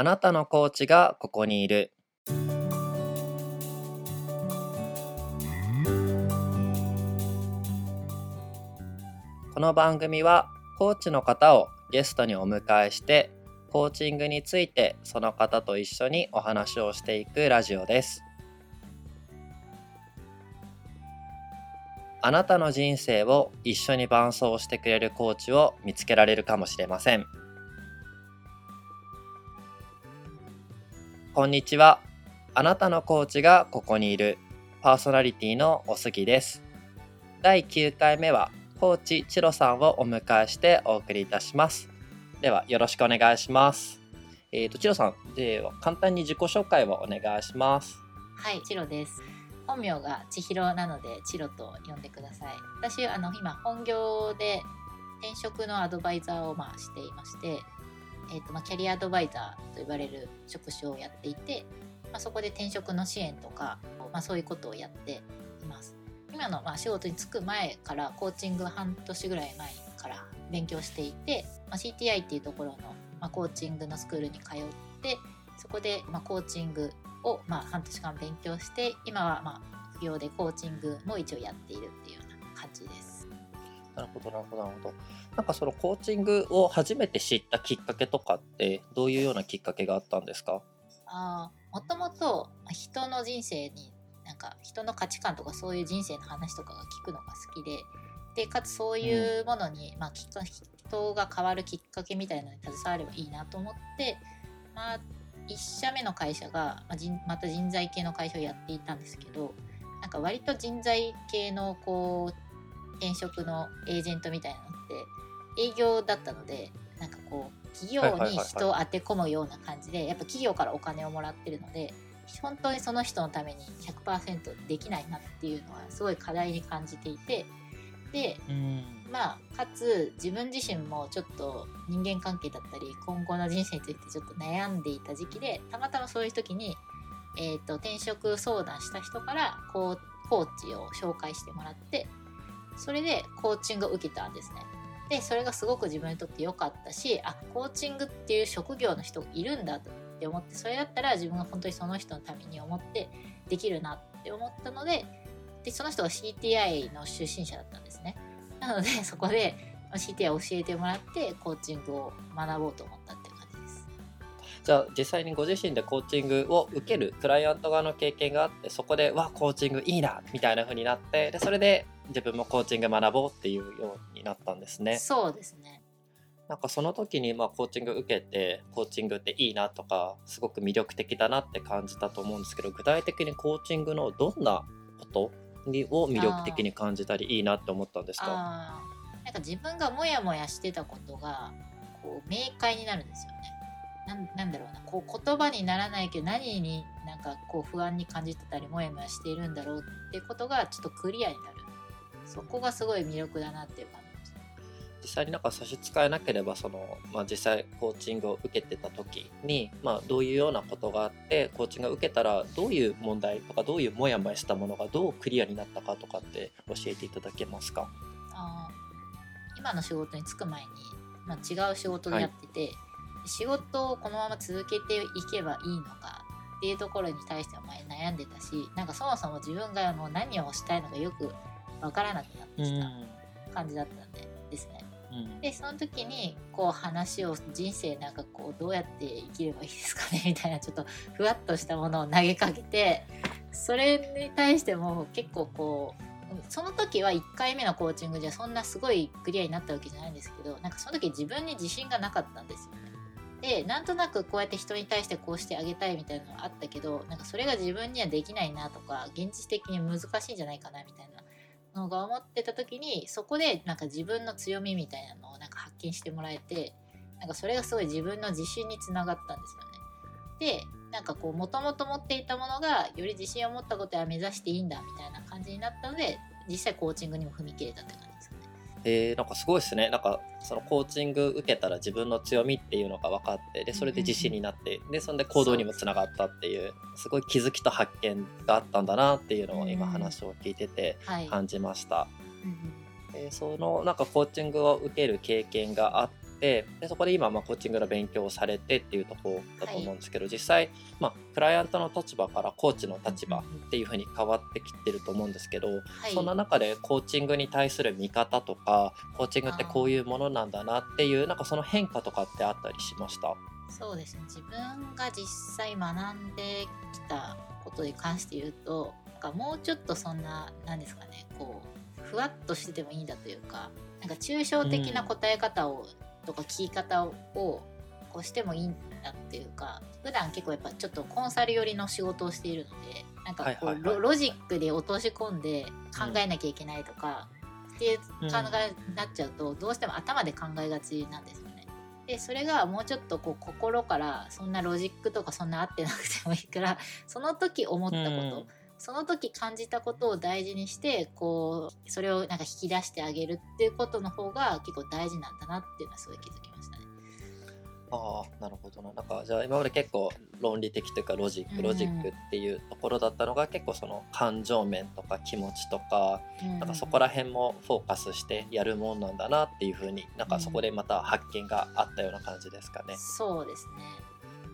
あなたのコーチがここにいる。この番組はコーチの方をゲストにお迎えしてコーチングについてその方と一緒にお話をしていくラジオですあなたの人生を一緒に伴走してくれるコーチを見つけられるかもしれませんこんにちは。あなたのコーチがここにいる。パーソナリティのおすぎです。第9回目はコーチチロさんをお迎えしてお送りいたします。ではよろしくお願いします。えーとチロさんでは簡単に自己紹介をお願いします。はい、チロです。本名が千尋なので、チロと呼んでください。私、あの、今、本業で転職のアドバイザーを、まあ、していまして、えっ、と、まあ、キャリアアドバイザーと呼ばれる職種をやっていて、まあ、そこで転職の支援とか、まあ、そういうことをやっています。今の、まあ、仕事に就く前から、コーチング半年ぐらい前から勉強していて、まあ、CTI っていうところの、まあ、コーチングのスクールに通って、そこで、まあ、コーチングを、まあ、半年間勉強して今は、まあ、副業でコーチングも一応やっているっていうような感じです。なるほどなるほど。なるほど。なんかそのコーチングを初めて知ったきっかけとかってどういうようなきっかけがあったんですか？あーもともとまあ人の人生になんか人の価値観とかそういう人生の話とかが聞くのが好きででかつそういうものに、まあ、きっか人が変わるきっかけみたいなのに携わればいいなと思って、まあ、1社目の会社が、まあ、人また人材系の会社をやっていたんですけどなんか割と人材系のこう転職のエージェントみたいなのって営業だったのでなんかこう企業に人を当て込むような感じでやっぱ企業からお金をもらってるので本当にその人のために100%できないなっていうのはすごい課題に感じていてでうん。まあかつ自分自身もちょっと人間関係だったり今後の人生についてちょっと悩んでいた時期でたまたまそういう時に、えー、と転職相談した人からこうコーチを紹介してもらってそれでコーチングを受けたんですね。でそれがすごく自分にとって良かったしあコーチングっていう職業の人いるんだって思ってそれだったら自分が本当にその人のために思ってできるなって思ったのででその人が CTI の出身者だったんですね。なのでそこで CTI を教えてもらってコーチングを学ぼうと思ったって。じゃあ実際にご自身でコーチングを受けるクライアント側の経験があってそこでわコーチングいいなみたいな風になってでそれで自分もコーチング学ぼうっていうようになったんですね。そうですね。なんかその時にまあコーチング受けてコーチングっていいなとかすごく魅力的だなって感じたと思うんですけど具体的にコーチングのどんなことにを魅力的に感じたりいいなって思ったんですか？なんか自分がモヤモヤしてたことがこう明快になるんですよね。なんだろうなこう言葉にならないけど何になんかこう不安に感じてたりモヤモヤしているんだろうってことがちょっとクリアになる。そこがすごい魅力だなっていう感じ。です実際になんか差し支えなければその、まあ、実際コーチングを受けてた時に、まあ、どういうようなことがあってコーチングを受けたらどういう問題とかどういうモヤモヤしたものがどうクリアになったかとかって教えていただけますか？あー今の仕事に就く前に、まあ、違う仕事でやってて、仕事をこのまま続けていけばいいのかっていうところに対しては前悩んでたしなんかそもそも自分があの何をしたいのかよくわからなくなってきた感じだったんでですね。うんでその時にこう話を人生なんかこうどうやって生きればいいですかねみたいなちょっとふわっとしたものを投げかけてそれに対しても結構こうその時は1回目のコーチングじゃそんなすごいクリアになったわけじゃないんですけどなんかその時自分に自信がなかったんですよね。でなんとなくこうやって人に対してこうしてあげたいみたいなのはあったけどなんかそれが自分にはできないなとか現実的に難しいんじゃないかなみたいなのが思ってた時にそこでなんか自分の強みみたいなのをなんか発見してもらえてなんかそれがすごい自分の自信につながったんですよね。でなんかこうもともと持っていたものがより自信を持ったことは目指していいんだみたいな感じになったので実際コーチングにも踏み切れたって感じ。えー、なんかすごいですねなんかそのコーチング受けたら自分の強みっていうのが分かってでそれで自信になってでそれで行動にもつながったっていうすごい気づきと発見があったんだなっていうのを今うん話を聞いててはい。感じました。うんうんえーそのなんかコーチングを受ける経験があってでそこで今まあコーチングの勉強をされてっていうところだと思うんですけど、実際、まあ、クライアントの立場からコーチの立場っていうふうに変わってきてると思うんですけど、はい。そんな中でコーチングに対する見方とかコーチングってこういうものなんだなっていうなんかその変化とかってあったりしました？そうですね。自分が実際学んできたことに関して言うとなんかもうちょっとそんな何ですかねこうふわっとしててもいいんだというかなんか抽象的な答え方を、とか聞き方をこうしてもいいんだっていうか普段結構やっぱちょっとコンサル寄りの仕事をしているのでなんかこう、ロロジックで落とし込んで考えなきゃいけないとか、っていう考えになっちゃうと、どうしても頭で考えがちなんですよね。でそれがもうちょっとこう心からそんなロジックとかそんな合ってなくてもいいからその時思ったこと、うんその時感じたことを大事にしてこうそれをなんか引き出してあげるっていうことの方が結構大事なんだなっていうのはすごい気づきましたね。ああなるほどななんかじゃあ今まで結構論理的というかロジックロジックっていうところだったのが、結構その感情面とか気持ちとかなんかそこら辺もフォーカスしてやるもんなんだなっていうふうになんかそこでまた発見があったような感じですかね。そうですね。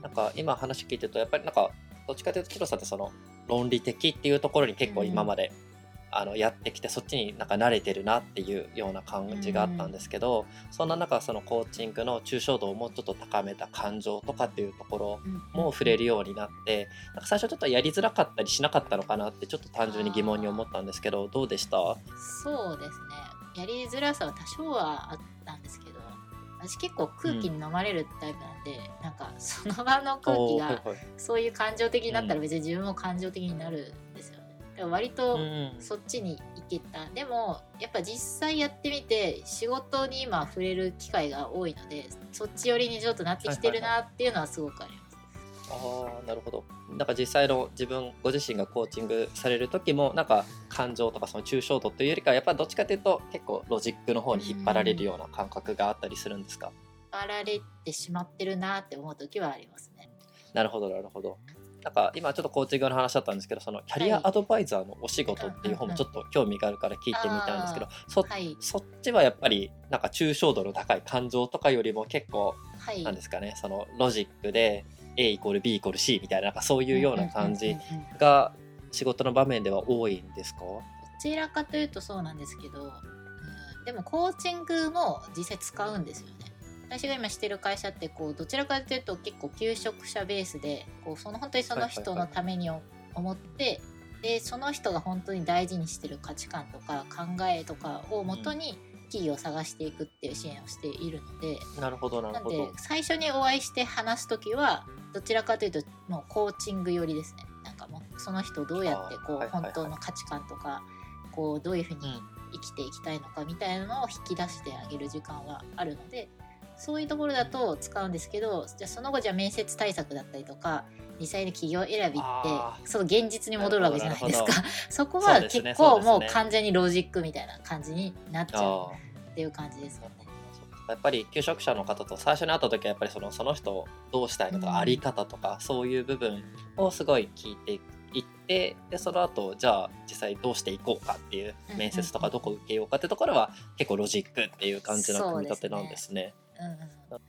なんか今話聞いてるとやっぱりなんかどっちかというとチロさんってその論理的っていうところに結構今まで、あのやってきてそっちになんか慣れてるなっていうような感じがあったんですけど、そんな中そのコーチングの抽象度をもうちょっと高めた感情とかっていうところも触れるようになってなんか最初ちょっとやりづらかったりしなかったのかなってちょっと単純に疑問に思ったんですけどどうでした？そうですね。やりづらさは多少はあったんですけど私結構空気に飲まれるタイプなんで、なんかその場の空気がそういう感情的になったら別に自分も感情的になるんですよね。だから割とうんそっちに行けた。でもやっぱ実際やってみて仕事に今触れる機会が多いのでそっち寄りにちょっとなってきてるなっていうのはすごくあります。ああなるほど。なんか実際の自分ご自身がコーチングされる時もなんか感情とかその抽象度というよりかはやっぱりどっちかというと結構ロジックの方に引っ張られるような感覚があったりするんですか、引っ張られてしまってるなって思う時はありますね。なるほど。なるほど。なんか今ちょっとコーチングの話だったんですけどそのキャリアアドバイザーのお仕事っていう方もちょっと興味があるから聞いてみたんですけど、そはい。そっちはやっぱりなんか抽象度の高い感情とかよりも結構はい。なんですかねそのロジックで A イコール B イコール C みたいななんかそういうような感じうんうんうん。うんが仕事の場面では多いんですか？どちらかというとそうなんですけど、うん、でもコーチングも実際使うんですよね。私が今してる会社ってこうどちらかというと結構求職者ベースでこうその本当にその人のために思って、でその人が本当に大事にしてる価値観とか考えとかをもとに企業を探していくっていう支援をしているので、なるほどなるなんでほど最初にお会いして話す時はどちらかというともうコーチング寄りですね。なんかもうその人をどうやってこう、本当の価値観とかこうどういうふうに生きていきたいのかみたいなのを引き出してあげる時間はあるのでそういうところだと使うんですけどじゃあその後じゃあ面接対策だったりとか実際に企業選びってその現実に戻るわけじゃないですか。そこは結構もう完全にロジックみたいな感じになっちゃうあっていう感じですよね。ーやっぱり求職者の方と最初に会った時はやっぱりそのその人をどうしたいのか、あり方とかそういう部分をすごい聞いていってでその後じゃあ実際どうしていこうかっていううん面接とかどこ受けようかってところは結構ロジックっていう感じの組み立てなんですね。うんうん、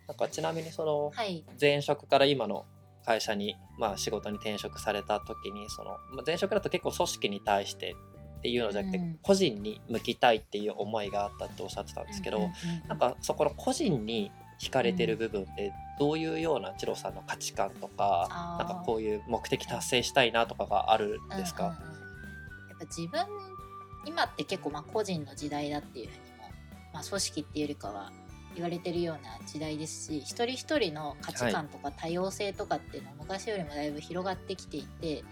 なんかちなみにそのはい。前職から今の会社に、まあ、仕事に転職された時にそのまあ前職だと結構組織に対してっていうのじゃなくて、うん。個人に向きたいっていう思いがあったっておっしゃってたんですけど、なんかそこの個人に惹かれてる部分ってどういうようなチロさんの価値観とかなんかこういう目的達成したいなとかがあるんですか、うんうんうん。やっぱ自分今って結構まあ個人の時代だっていうふうにも、まあ、組織っていうよりかは言われてるような時代ですし一人一人の価値観とか多様性とかっていうのは昔よりもだいぶ広がってきていて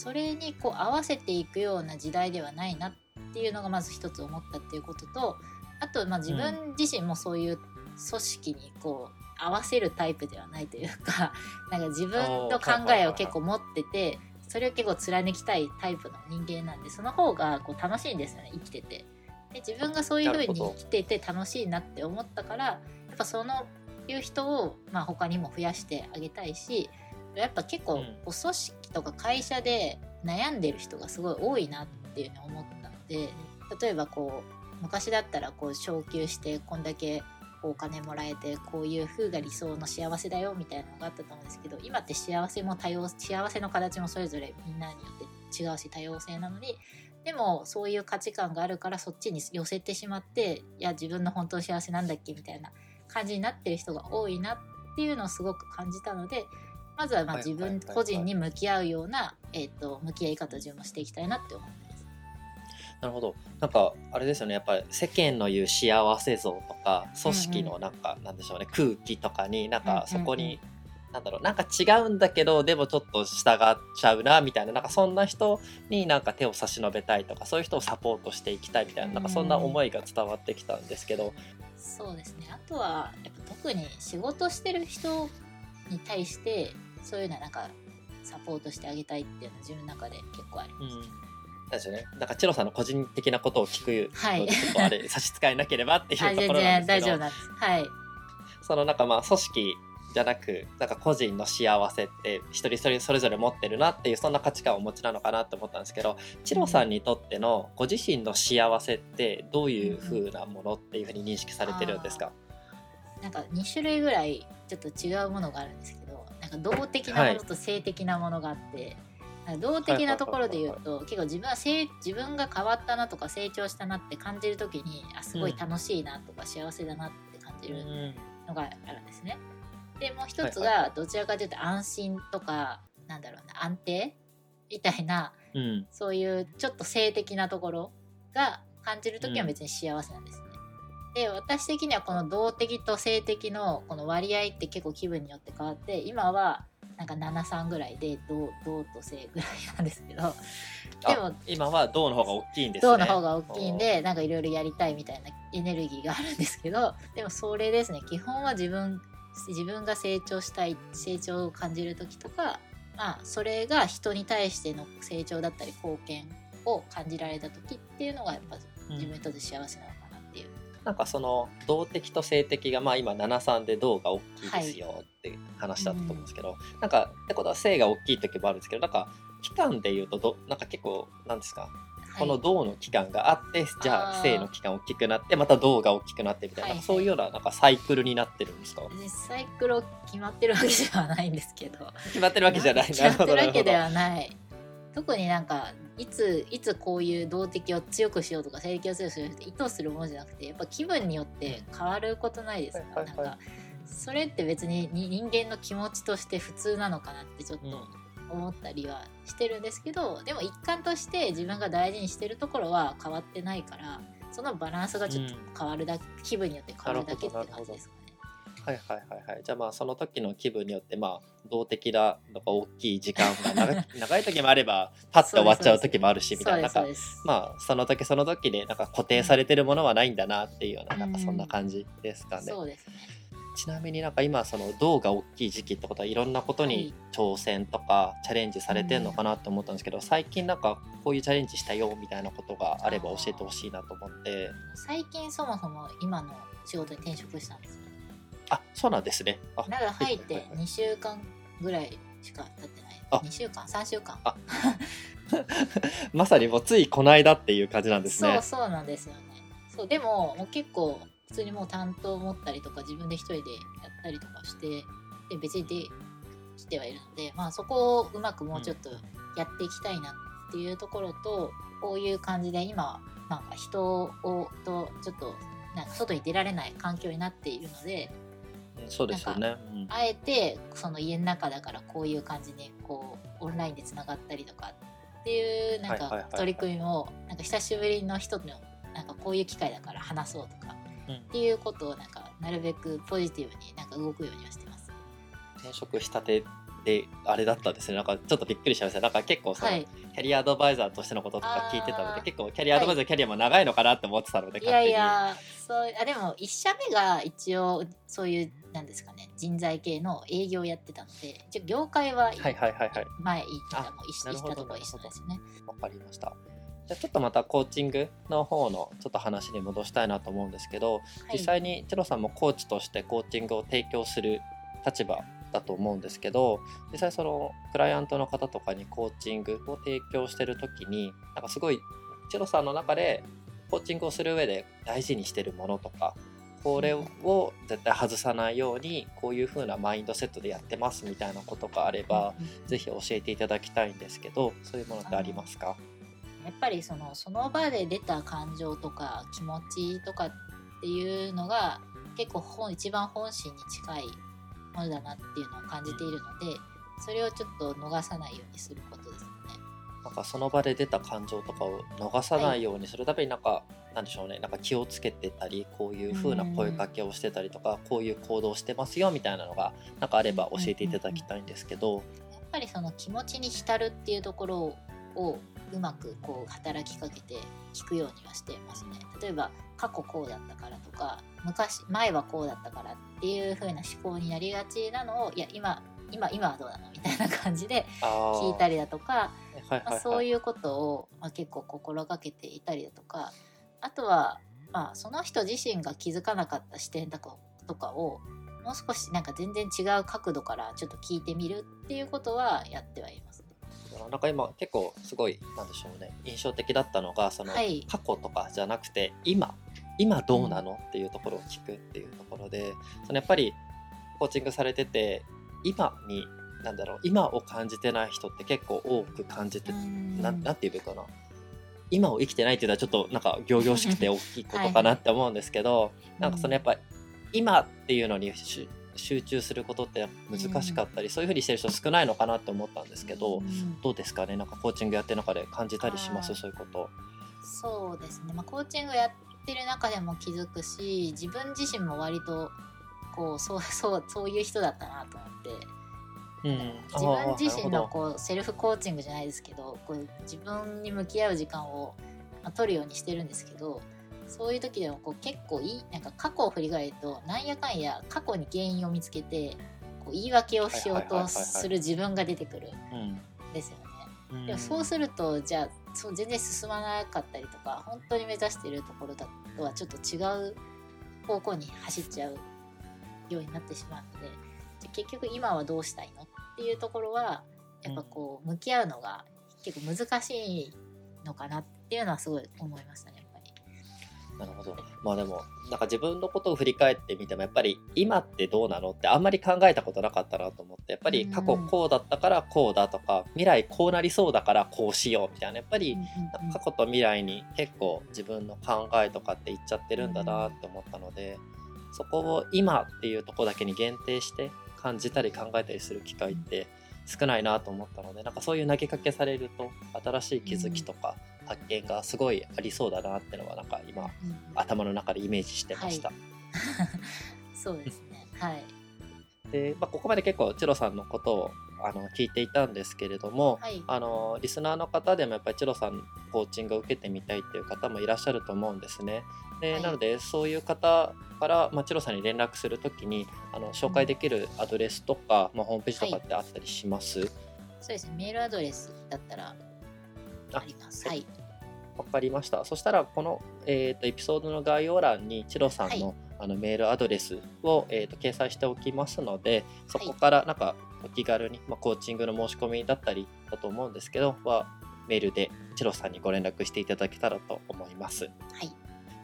それにこう合わせていくような時代ではないなっていうのがまず一つ思ったっていうこととあとまあ自分自身もそういう組織にこう合わせるタイプではないというか なんか自分の考えを結構持っててそれを結構貫きたいタイプの人間なんでその方がこう楽しいんですよね生きてて。で自分がそういう風に生きてて楽しいなって思ったからやっぱそのいう人を、まあ、他にも増やしてあげたいしやっぱ結構組織とか会社で悩んでる人がすごい多いなっていうのを思ったので例えばこう昔だったらこう昇給してこんだけお金もらえてこういう風が理想の幸せだよみたいなのがあったと思うんですけど今って幸せも多様幸せの形もそれぞれみんなによって違うし多様性なのにでもそういう価値観があるからそっちに寄せてしまっていや自分の本当幸せなんだっけみたいな感じになってる人が多いなっていうのをすごく感じたのでまずはまあ自分個人に向き合うような、えー、と向き合い方を自分もしていきたいなって思います。なるほど。なんかあれですよね。やっぱり世間の言う幸せ像とか組織のなんか、なんでしょうね。空気とかになんかそこに、なんだろう。なんか違うんだけどでもちょっと従っちゃうなみたいな。なんかそんな人になんか手を差し伸べたいとかそういう人をサポートしていきたいみたいな。なんかそんな思いが伝わってきたんですけど、そうですね。あとはやっぱ特に仕事してる人に対してそういうのはなんかサポートしてあげたいっていうのは自分の中で結構あります。うんですよね。なんかチロさんの個人的なことを聞くので、ちょっとあれ 差し支えなければっていうところなんですけど、大丈夫なんです。はい。そのなんかまあ組織じゃなくなんか個人の幸せって一人一人それぞれ持ってるなっていうそんな価値観をお持ちなのかなって思ったんですけどチロさんにとってのご自身の幸せってどういう風なものっていうふうに認識されてるんですか、なんか2種類ぐらいちょっと違うものがあるんですけどなんか動的なものと性的なものがあって、はい、動的なところで言うと結構自分は自分が変わったなとか成長したなって感じる時にあすごい楽しいなとか幸せだなって感じるのがあるんですね。でもう一つがどちらかというと安心とかなんだろうな安定みたいな、うん、そういうちょっと性的なところが感じる時は別に幸せなんです。ね。うん、で私的にはこの動的と性的のこの割合って結構気分によって変わって今はなんか73ぐらいで動動と性ぐらいなんですけど。でも今は動の方が大きいんですね。動の方が大きいんでなんかいろいろやりたいみたいなエネルギーがあるんですけどでもそれですね。基本は自分自分が成長したい成長を感じる時とか、まあ、それが人に対しての成長だったり貢献を感じられた時っていうのがやっぱ自分にとって幸せななん、かその動的と性的がまあ今73で動が大きいですよって話だったと思うんですけど、はいうん、なんかってことは性が大きい時もあるんですけどなんか期間でいうとどなんか結構なんですかこの銅の期間があって、じゃあ性の期間大きくなってまた銅が大きくなってみたいな、はいはい、そういうようななんかサイクルになってるんですか？サイクル決まってるわけではないんですけど。決まってるわけじゃない。決まってるわけではない特になんかいついつこういう動的を強くしようとか性的を強くしようって意図するものじゃなくてやっぱ気分によって変わることないですか、はいはいはい、なんかそれって別に人間の気持ちとして普通なのかなってちょっと思ったりはしてるんですけどでも一環として自分が大事にしてるところは変わってないからそのバランスがちょっと変わるだけ、うん、気分によって変わるだけって感じですかね。はいはいはいはい。じゃあまあその時の気分によってまあ動的なのが大きい時間が長 長い時もあればパッと終わっちゃう時もあるしみたいななんかまあその時その時でなんか固定されてるものはないんだなっていうようななんかそんな感じですかね。そうですね。ちなみになんか今その銅が大きい時期ってことはいろんなことに挑戦とかチャレンジされてるのかなと思ったんですけど、最近なんかこういうチャレンジしたよみたいなことがあれば教えてほしいなと思って最近そもそも今の仕事に転職したんですあそうなんですね。あだから入って2週間ぐらいしか経ってない。あ。2週間？3週間。あ。まさにもうついこの間っていう感じなんですね。そうそうなんですよね。そうでももう結構普通にもう担当持ったりとか自分で一人でやったりとかしてで別にできてはいるので、まあ、そこをうまくもうちょっとやっていきたいなっていうところと、うん、こういう感じで今なんか人をとちょっとなんか外に出られない環境になっているので。そうですよね、うん、あえてその家の中だからこういう感じにこうオンラインでつながったりとかっていうなんか取り組みをなんか久しぶりの人のなんかこういう機会だから話そうとかっていうことをなんかなるべくポジティブになんか動くようにはしてます。転職したてであれだったんですね。なんかちょっとびっくりしました。なんか結構その、はい、キャリアアドバイザーとしてのこととか聞いてたので結構キャリアアドバイザー、はい、キャリアも長いのかなって思ってたのでい。やいやそうあでも1社目が一応そういうなんですかね。人材系の営業をやってたので一応業界は前行ったも一したとこ一緒ですね。わかりました。じゃちょっとまたコーチングの方のちょっと話に戻したいなと思うんですけど、はい、実際にチロさんもコーチとしてコーチングを提供する立場だと思うんですけど実際そのクライアントの方とかにコーチングを提供してる時になんかすごいチロさんの中でコーチングをする上で大事にしてるものとかこれを絶対外さないようにこういう風なマインドセットでやってますみたいなことがあれば、ぜひ教えていただきたいんですけどそういうものってありますか？やっぱりそのその場で出た感情とか気持ちとかっていうのが結構本一番本心に近いものだなっていうのを感じているのでそれをちょっと逃さないようにすることです。なんかその場で出た感情とかを逃さないようにするためになんか、なんでしょうねなんか気をつけてたりこういう風な声かけをしてたりとかこういう行動をしてますよみたいなのがなんかあれば教えていただきたいんですけど、やっぱりその気持ちに浸るっていうところをうまくこう働きかけて聞くようにはしていますね。例えば過去こうだったからとか昔前はこうだったからっていう風な思考になりがちなのをいや今今今はどうなのみたいな感じで聞いたりだとか、まあ、そういうことを、まあ、結構心がけていたりだとかあとは、まあ、その人自身が気づかなかった視点とかとかをもう少しなんか全然違う角度からちょっと聞いてみるっていうことはやってはいます。なんか今結構すごいなんでしょうね印象的だったのがその、過去とかじゃなくて今今どうなのっていうところを聞くっていうところでそのやっぱりコーチングされてて今になんだろう今を感じてない人って結構多く感じてななんて言うかな。今を生きてないっていうのはちょっとなんか仰々しくて大きいことかなって思うんですけど、はい、なんかそのやっぱ今っていうのに集中することって難しかったり、うん、そういうふうにしてる人少ないのかなって思ったんですけど、うん、どうですかね？なんかコーチングやってる中で感じたりします？そういうこと。そうですね、まあ、コーチングやってる中でも気づくし自分自身も割とこうそうそうそういう人だったなと思って。うん、自分自身のこうセルフコーチングじゃないですけどこう自分に向き合う時間を、まあ、取るようにしてるんですけどそういう時でもこう結構いいなんか過去を振り返るとなんやかんや過去に原因を見つけてこう言い訳をしようとする自分が出てくるんですよね。でもそうするとじゃあそう全然進まなかったりとか本当に目指しているところだとはちょっと違う方向に走っちゃうようになってしまうので結局今はどうしたいのっていうところはやっぱこう向き合うのが結構難しいのかなっていうのはすごい思いましたね。なるほど。まあでも、なんか自分のことを振り返ってみても、やっぱり今ってどうなのってあんまり考えたことなかったなと思って、やっぱり過去こうだったからこうだとか、未来こうなりそうだからこうしようみたいな、やっぱり過去と未来に結構自分の考えとかって言っちゃってるんだなって思ったので、そこを今っていうとこだけに限定して感じたり考えたりする機会って少ないなと思ったので、なんかそういう投げかけされると新しい気づきとか、発見がすごいありそうだなってのはなんか今、うん、頭の中でイメージしてました。はい、そうですね。はい。で、まあ、ここまで結構チロさんのことをあの聞いていたんですけれども、はい、あのリスナーの方でもやっぱりチロさんコーチングを受けてみたいっていう方もいらっしゃると思うんですね。で、はい、なのでそういう方から、まあ、チロさんに連絡するときにあの紹介できるアドレスとか、うん、まあ、ホームページとかってあったりします、そうですね。メールアドレスだったらあります。はい。わかりました。そしたら、この、えーと、エピソードの概要欄に、チロさんのはい、あのメールアドレスを、えーと、掲載しておきますので、そこからなんかお気軽に、まあ、コーチングの申し込みだったりだと思うんですけど、はメールでチロさんにご連絡していただけたらと思います。はい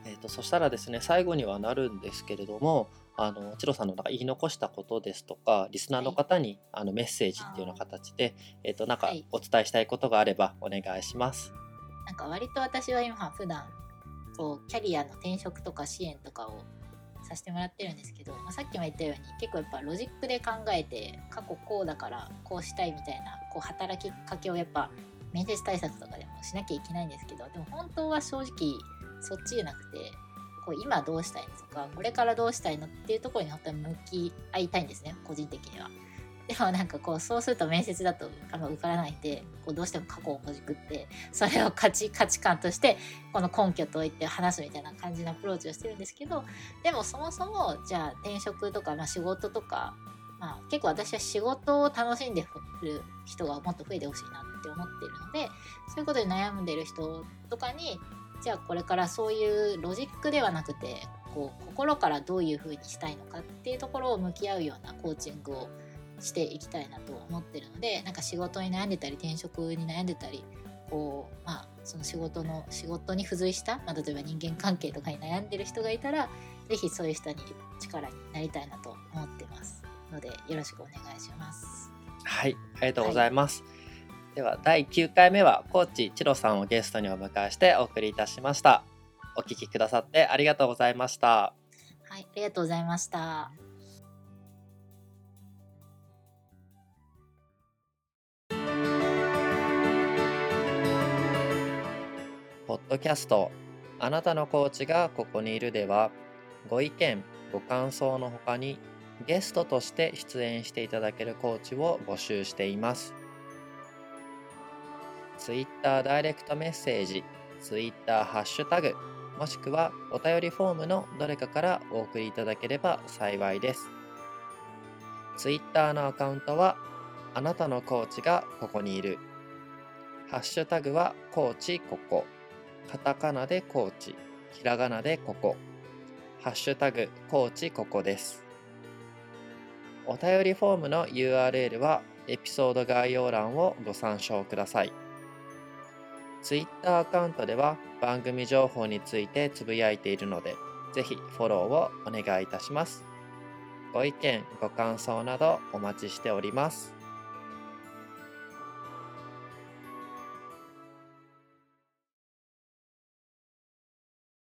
えーと、そしたらですね、最後にはなるんですけれども、あのチロさんのなんか言い残したことですとかリスナーの方に、あのメッセージっていうような形で、えー、となんかお伝えしたいことがあればお願いします。なんか割と私は今普段こうキャリアの転職とか支援とかをさせてもらってるんですけど、まあ、さっきも言ったように結構やっぱロジックで考えて過去こうだからこうしたいみたいなこう働きかけをやっぱ面接対策とかでもしなきゃいけないんですけどでも本当は正直そっちじゃなくてこう今どうしたいのとかこれからどうしたいのっていうところに本当に向き合いたいんですね個人的には。でもなんかこうそうすると面接だとあの受からないんでこうどうしても過去をほじくってそれを価値価値観としてこの根拠といって話すみたいな感じのアプローチをしてるんですけどでもそもそもじゃあ転職とか、まあ、仕事とか、まあ、結構私は仕事を楽しんでる人がもっと増えてほしいなって思ってるのでそういうことで悩んでる人とかにじゃあこれからそういうロジックではなくてこう心からどういうふうにしたいのかっていうところを向き合うようなコーチングをしていきたいなと思ってるのでなんか仕事に悩んでたり転職に悩んでたりこうまあその仕事の仕事に付随した、まあ、例えば人間関係とかに悩んでる人がいたら是非そういう人に力になりたいなと思ってますのでよろしくお願いします。はい、ありがとうございます。では第9回目はコーチチロさんをゲストにお迎えしてお送りいたしました。お聞きくださってありがとうございました。はい、ありがとうございました。ポッドキャストあなたのコーチがここにいるではご意見ご感想のほかにゲストとして出演していただけるコーチを募集しています。Twitter ダイレクトメッセージ、Twitter ハッシュタグ、もしくはお便りフォームのどれかからお送りいただければ幸いです。Twitter のアカウントはあなたのコーチがここにいる。ハッシュタグはコーチここ。カタカナでコーチ、ひらがなでここ。ハッシュタグコーチここです。お便りフォームの URL はエピソード概要欄をご参照ください。Twitter アカウントでは番組情報についてつぶやいているので、ぜひフォローをお願いいたします。ご意見、ご感想などお待ちしております。